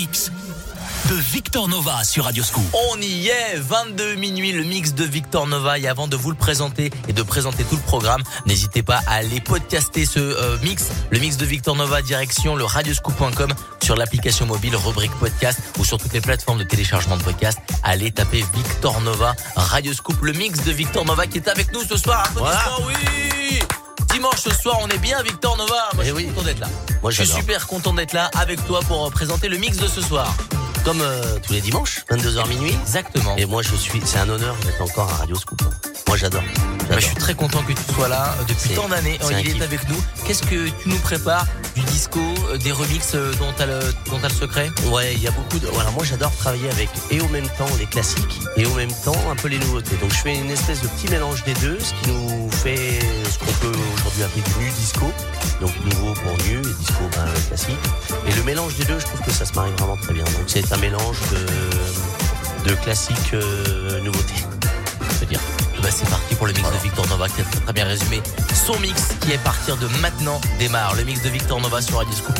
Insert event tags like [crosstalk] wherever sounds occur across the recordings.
mix de Victor Nova sur Radio Scoop. On y est, 22 minuit, le mix de Victor Nova. Et avant de vous le présenter et de présenter tout le programme, n'hésitez pas à aller podcaster ce euh, mix, le mix de Victor Nova, direction le radioscoop.com sur l'application mobile, rubrique podcast ou sur toutes les plateformes de téléchargement de podcast. Allez taper Victor Nova, Radio Scoop, le mix de Victor Nova qui est avec nous ce soir. oui Dimanche ce soir, on est bien Victor Nova. Moi, je Eh suis content d'être là. Moi, je suis super content d'être là avec toi pour euh, présenter le mix de ce soir. Comme euh, tous les dimanches, 22h minuit. Exactement. Et moi, je suis. C'est un honneur d'être encore à Radio Scoop. Moi, j'adore. Bah, je suis très content que tu sois là euh, depuis tant d'années. Il est avec nous. Qu'est-ce que tu nous prépares Du disco, euh, des remixes euh, dont t'as le, dont t'as le secret? Ouais, il y a beaucoup de. Voilà, moi, j'adore travailler avec et au même temps les classiques et au même temps un peu les nouveautés. Donc, je fais une espèce de petit mélange des deux, ce qui nous fait ce qu'on peut appeler du nu disco. Donc, nouveau pour nu et disco ben, classique. Et le mélange des deux, je trouve que ça se marie vraiment très bien. Donc, c'est un mélange de, de classiques euh, nouveautés. Je veux dire. Bah, c'est parti pour le mix de Victor Nova qui a très, très bien résumé son mix qui est à partir de maintenant démarre. Le mix de Victor Nova sur Radio Scoop.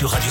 Sur Radio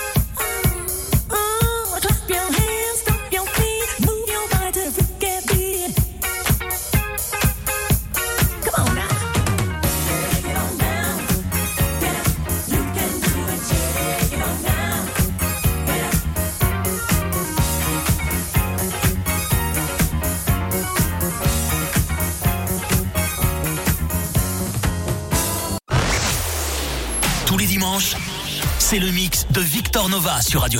Victor Nova sur Radio.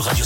Sur Radio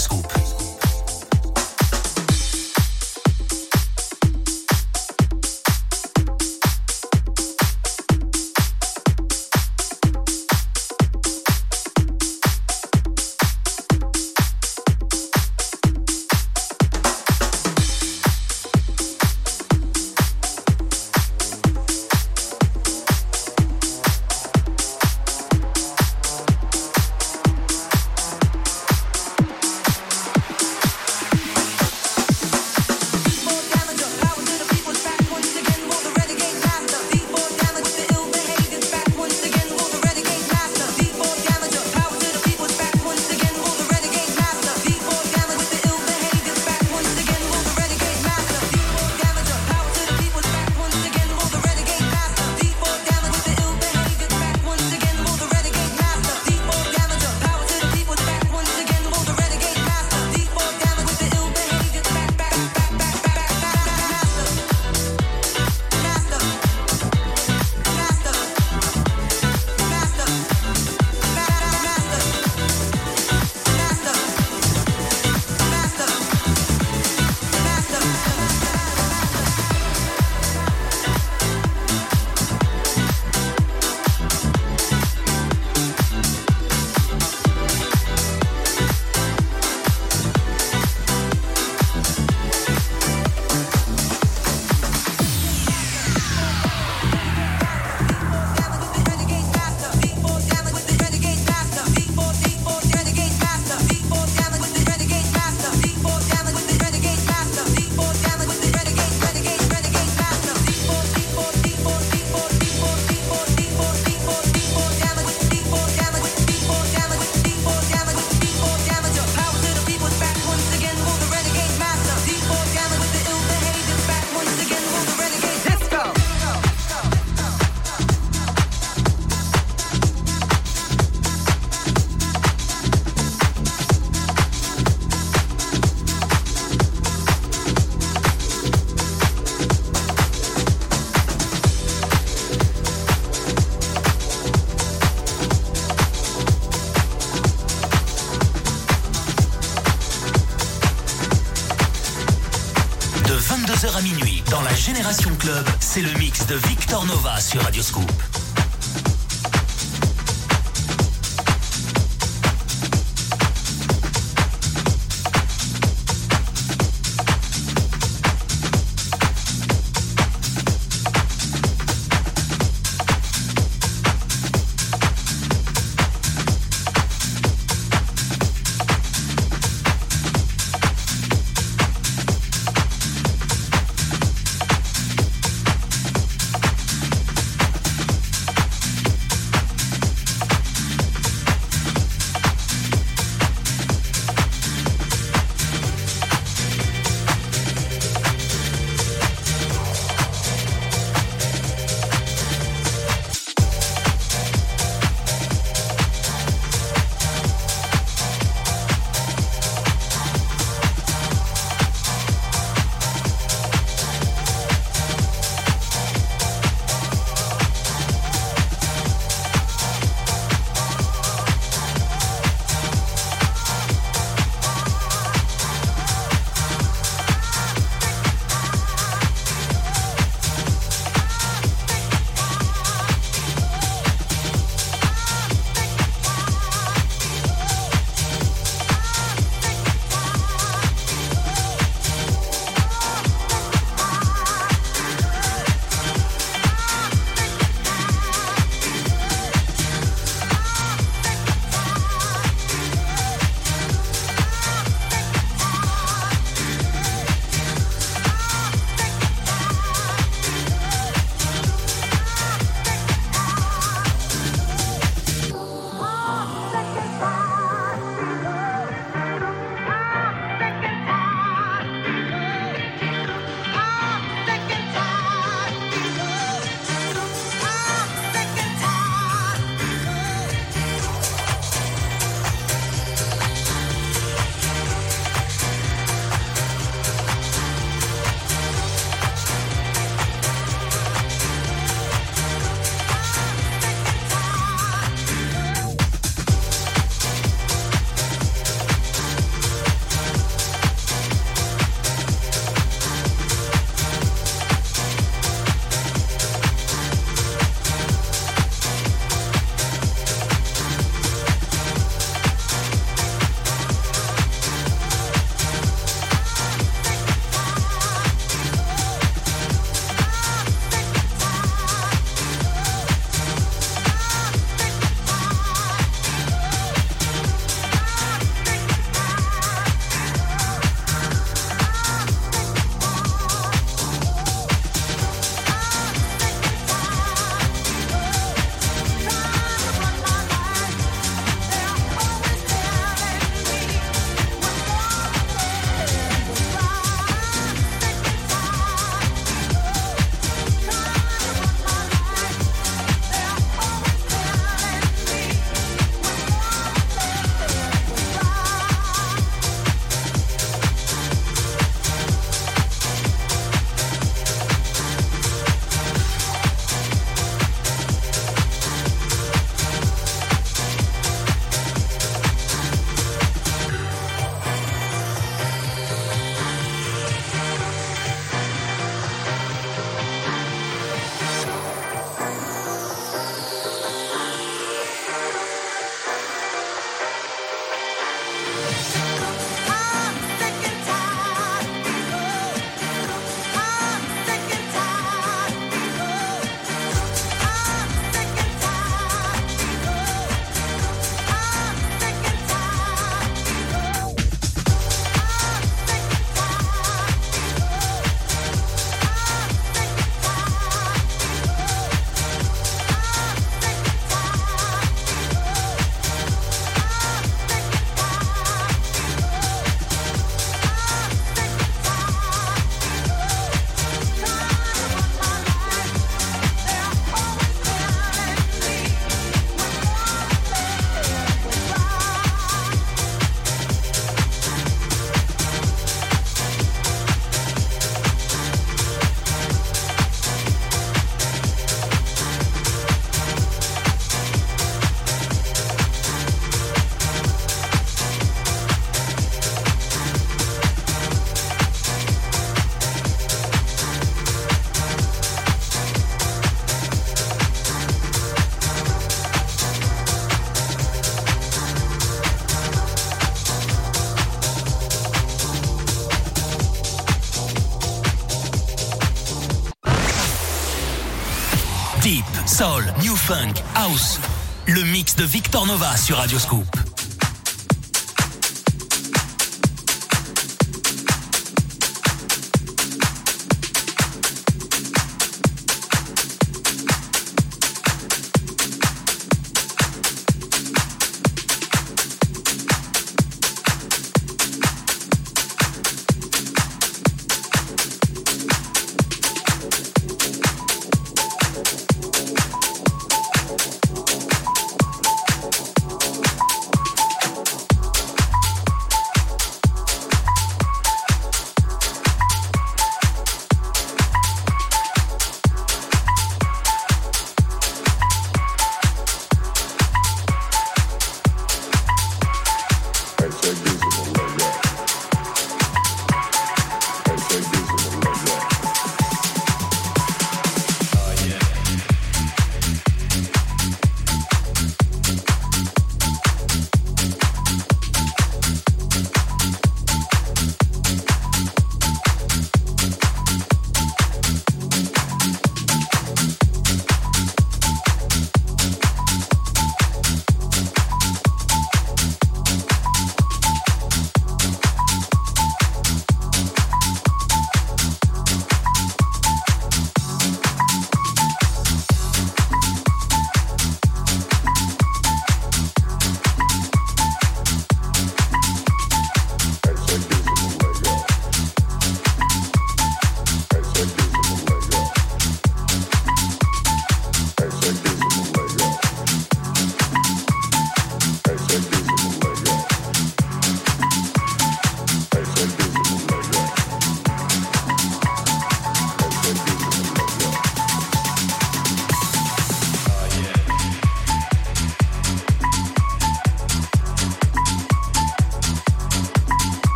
soul, new funk, house. Le mix de Victor Nova sur Radio Scoop.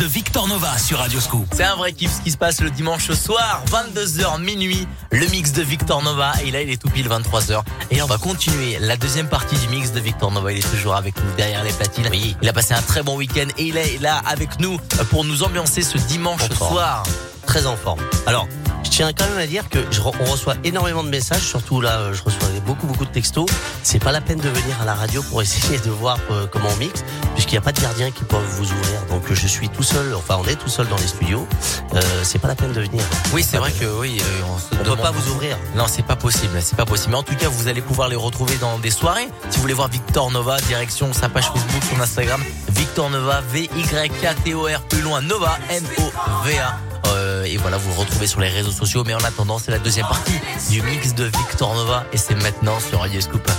De Victor Nova sur Radio Scoop. C'est un vrai kiff ce qui se passe le dimanche soir, 22h minuit, le mix de Victor Nova. Et là, il est tout pile 23h. Et on va continuer la deuxième partie du mix de Victor Nova. Il est toujours avec nous derrière les platines. Oui, il a passé un très bon week-end et il est là avec nous pour nous ambiancer ce dimanche soir. Très en forme. Alors, tiens quand même à dire que je on reçoit énormément de messages, surtout là, euh, je reçois beaucoup beaucoup de textos. C'est pas la peine de venir à la radio pour [laughs] essayer de voir euh, comment on mixe, puisqu'il n'y a pas de gardien qui peuvent vous ouvrir. Donc euh, je suis tout seul, enfin on est tout seul dans les studios. Euh, c'est pas la peine de venir. Oui, c'est vrai que oui, on On peut pas vous ouvrir. Non, c'est pas possible, c'est pas possible. Mais en tout cas, vous allez pouvoir les retrouver dans des soirées. Si vous voulez voir Victor Nova, direction sa page Facebook, son Instagram, Victor Nova, V-Y-K-T-O-R, plus loin, Nova, N-O-V-A. Euh, et voilà, vous le retrouvez sur les réseaux sociaux. Mais en attendant, c'est la deuxième partie du mix de Victor Nova. Et c'est maintenant sur Radio Scoop.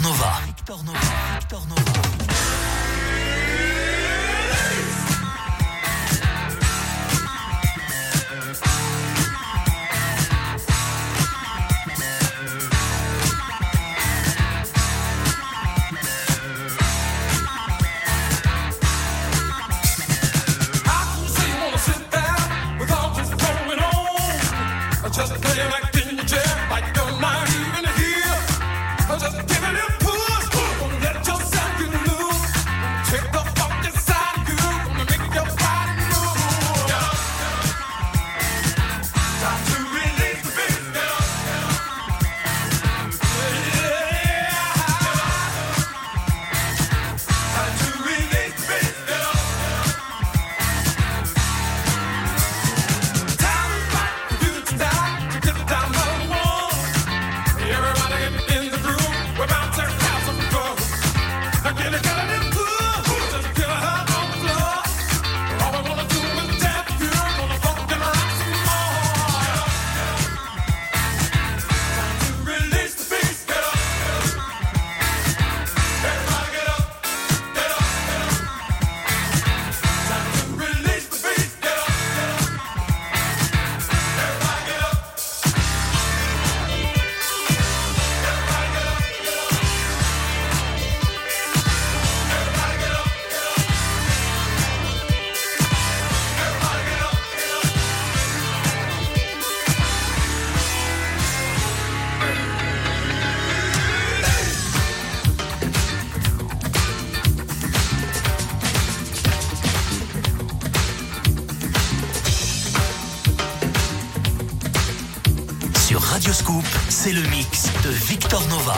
Nova. C'est le mix de Victor Nova.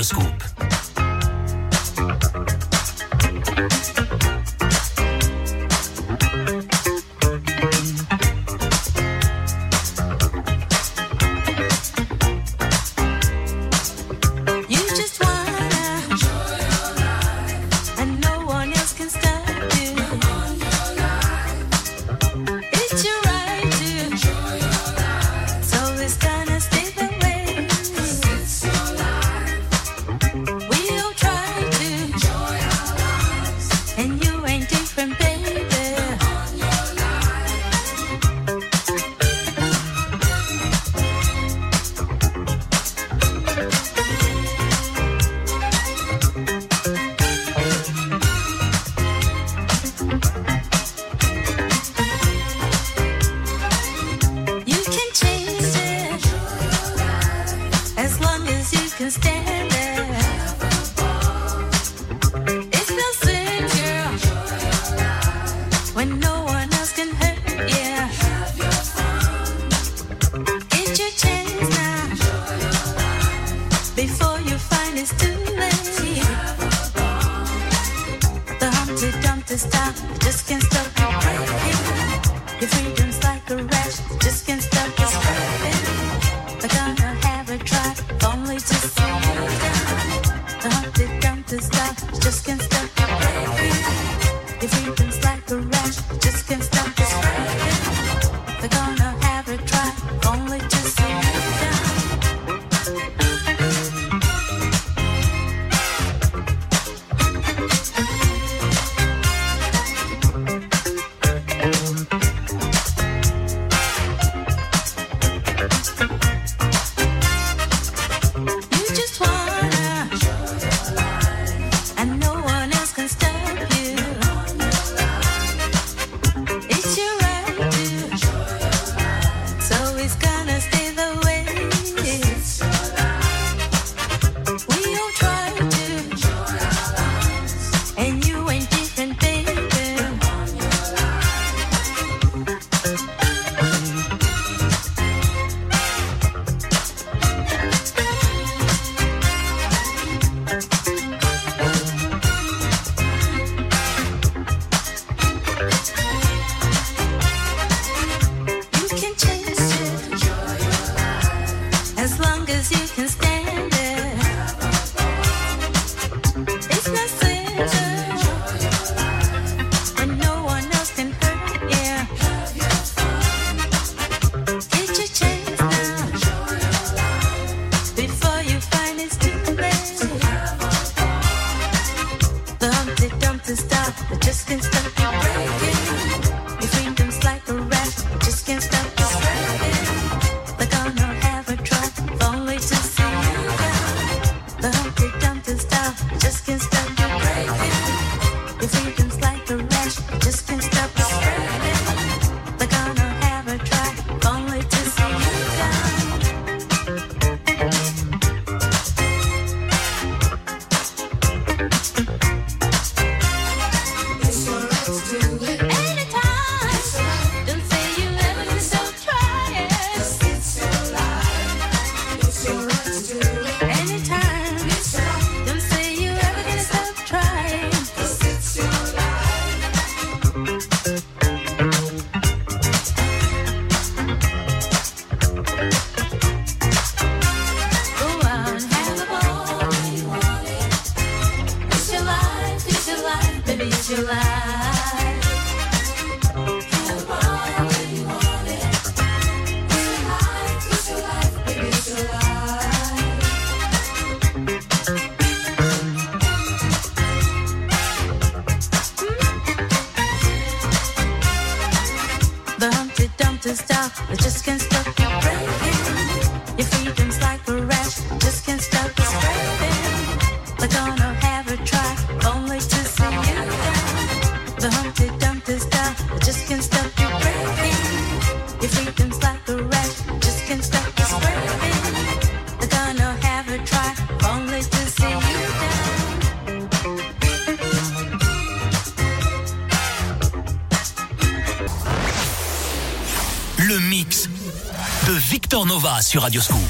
Nova sur sur Radioscoop.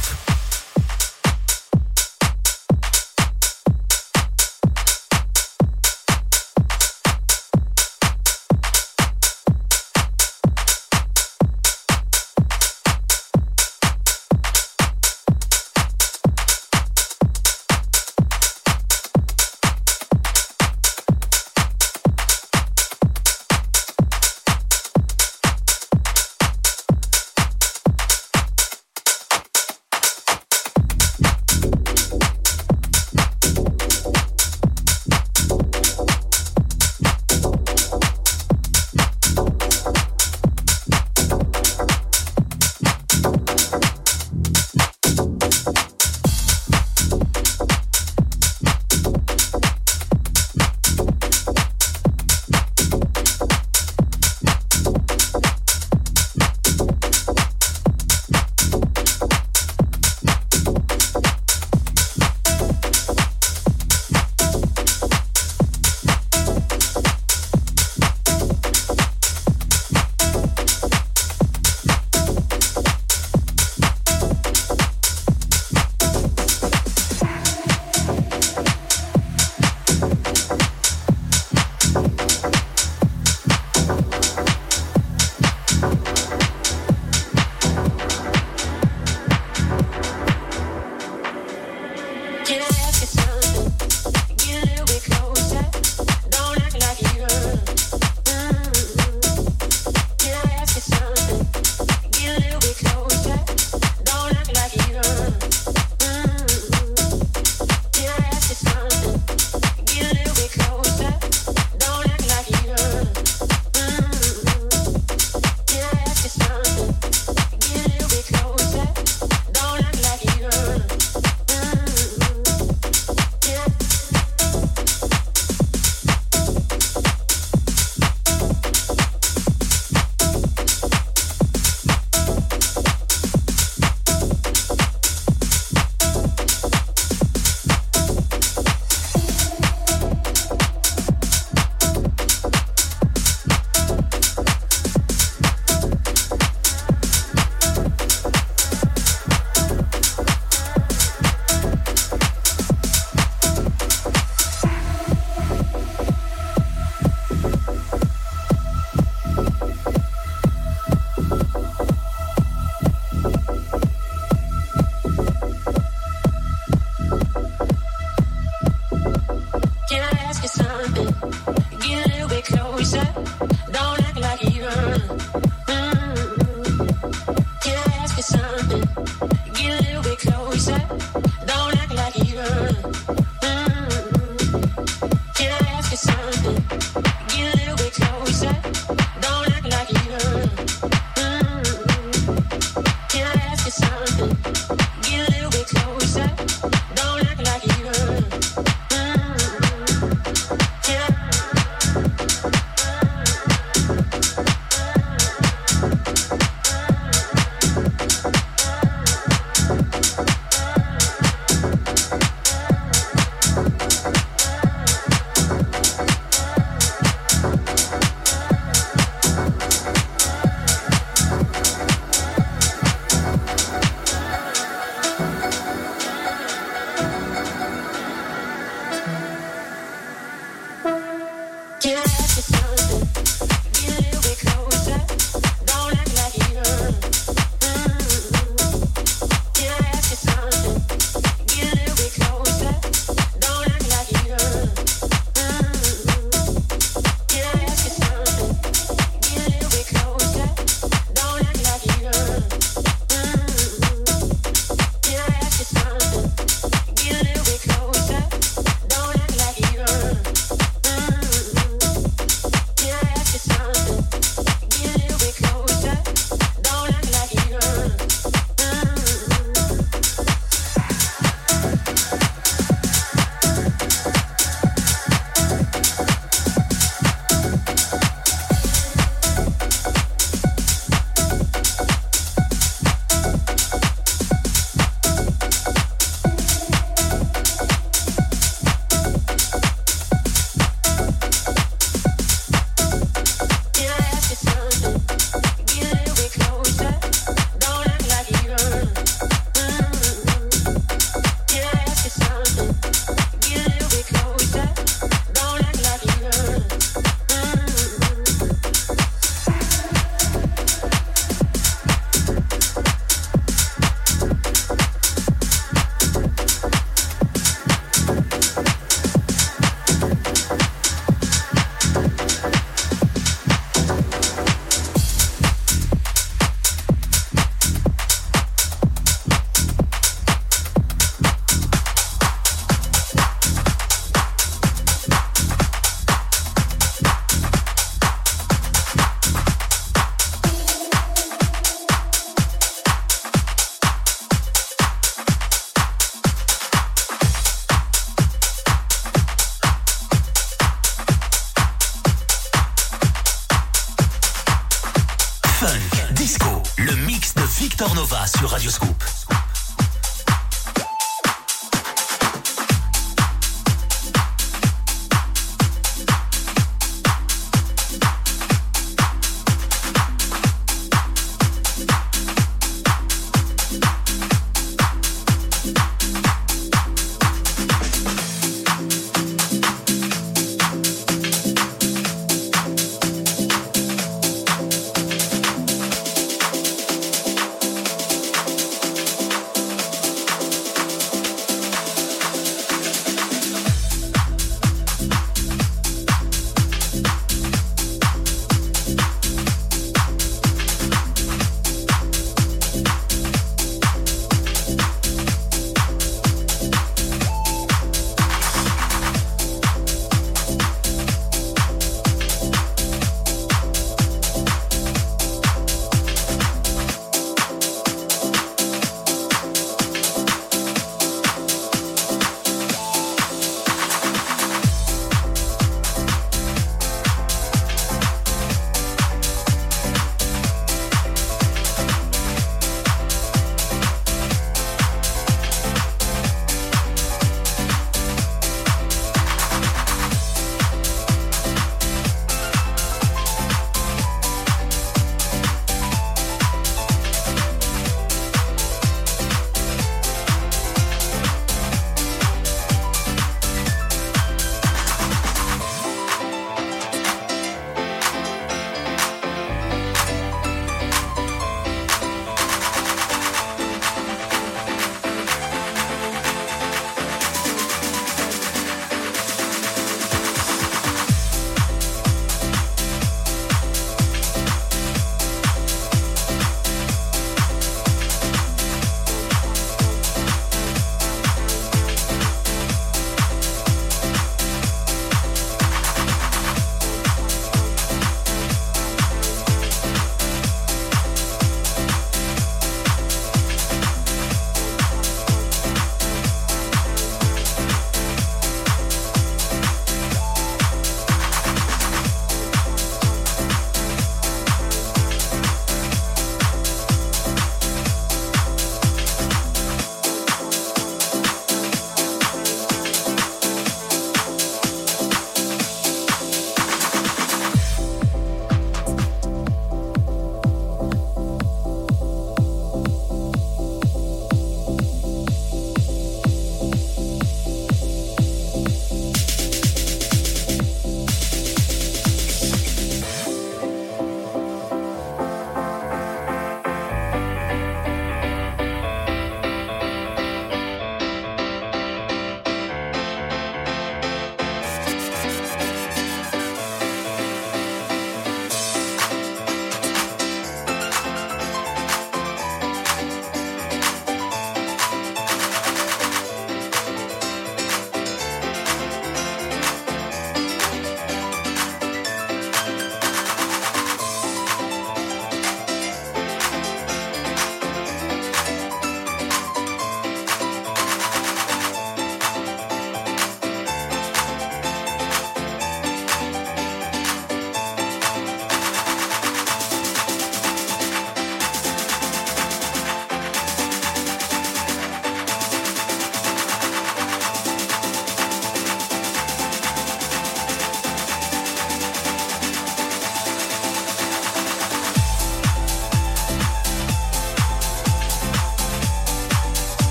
Sur Radio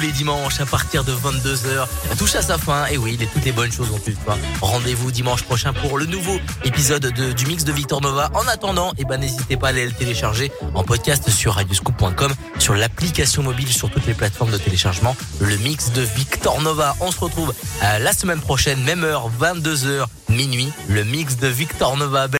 les dimanches à partir de 22h touche à sa fin. Et oui, les, toutes les bonnes choses ont une fin. Rendez-vous dimanche prochain pour le nouveau épisode de- du mix de Victor Nova. En attendant, eh ben, n'hésitez pas à aller le télécharger en podcast sur radioscoop.com, sur l'application mobile, sur toutes les plateformes de téléchargement. Le mix de Victor Nova. On se retrouve euh, la semaine prochaine, même heure, 22h, minuit. Le mix de Victor Nova.